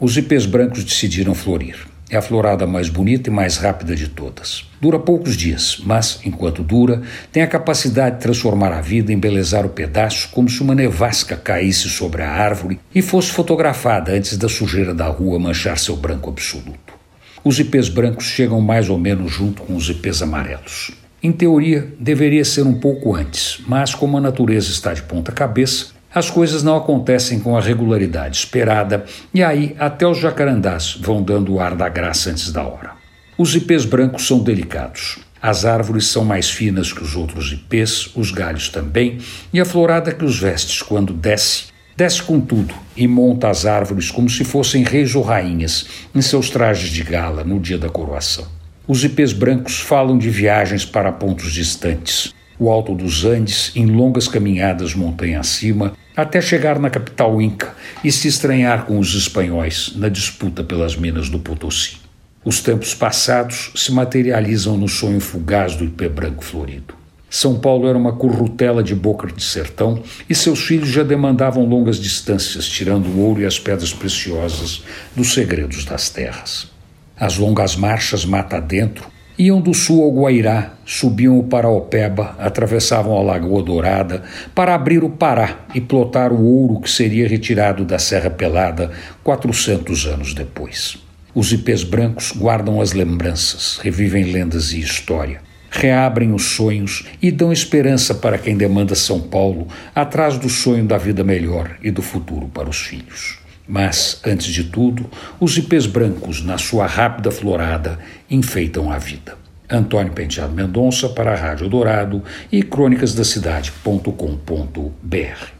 Os ipês brancos decidiram florir. É a florada mais bonita e mais rápida de todas. Dura poucos dias, mas, enquanto dura, tem a capacidade de transformar a vida embelezar o pedaço como se uma nevasca caísse sobre a árvore e fosse fotografada antes da sujeira da rua manchar seu branco absoluto. Os ipês brancos chegam mais ou menos junto com os ipês amarelos. Em teoria, deveria ser um pouco antes, mas como a natureza está de ponta cabeça, as coisas não acontecem com a regularidade esperada e aí até os jacarandás vão dando o ar da graça antes da hora. Os ipês brancos são delicados. As árvores são mais finas que os outros ipês, os galhos também, e a florada que os veste quando desce, desce com tudo e monta as árvores como se fossem reis ou rainhas em seus trajes de gala no dia da coroação. Os ipês brancos falam de viagens para pontos distantes, o alto dos Andes, em longas caminhadas montanha acima, até chegar na capital inca e se estranhar com os espanhóis na disputa pelas minas do Potosí. Os tempos passados se materializam no sonho fugaz do ipê branco florido. São Paulo era uma currutela de boca de sertão e seus filhos já demandavam longas distâncias, tirando o ouro e as pedras preciosas dos segredos das terras. As longas marchas mata adentro iam do sul ao Guairá, subiam o Paraopeba, atravessavam a Lagoa Dourada para abrir o Pará e plotar o ouro que seria retirado da Serra Pelada 400 anos depois. Os ipês brancos guardam as lembranças, revivem lendas e história, reabrem os sonhos e dão esperança para quem demanda São Paulo atrás do sonho da vida melhor e do futuro para os filhos. Mas, antes de tudo, os ipês brancos, na sua rápida florada, enfeitam a vida. Antônio Penteado Mendonça para a Rádio Dourado e crônicasdacidade.com.br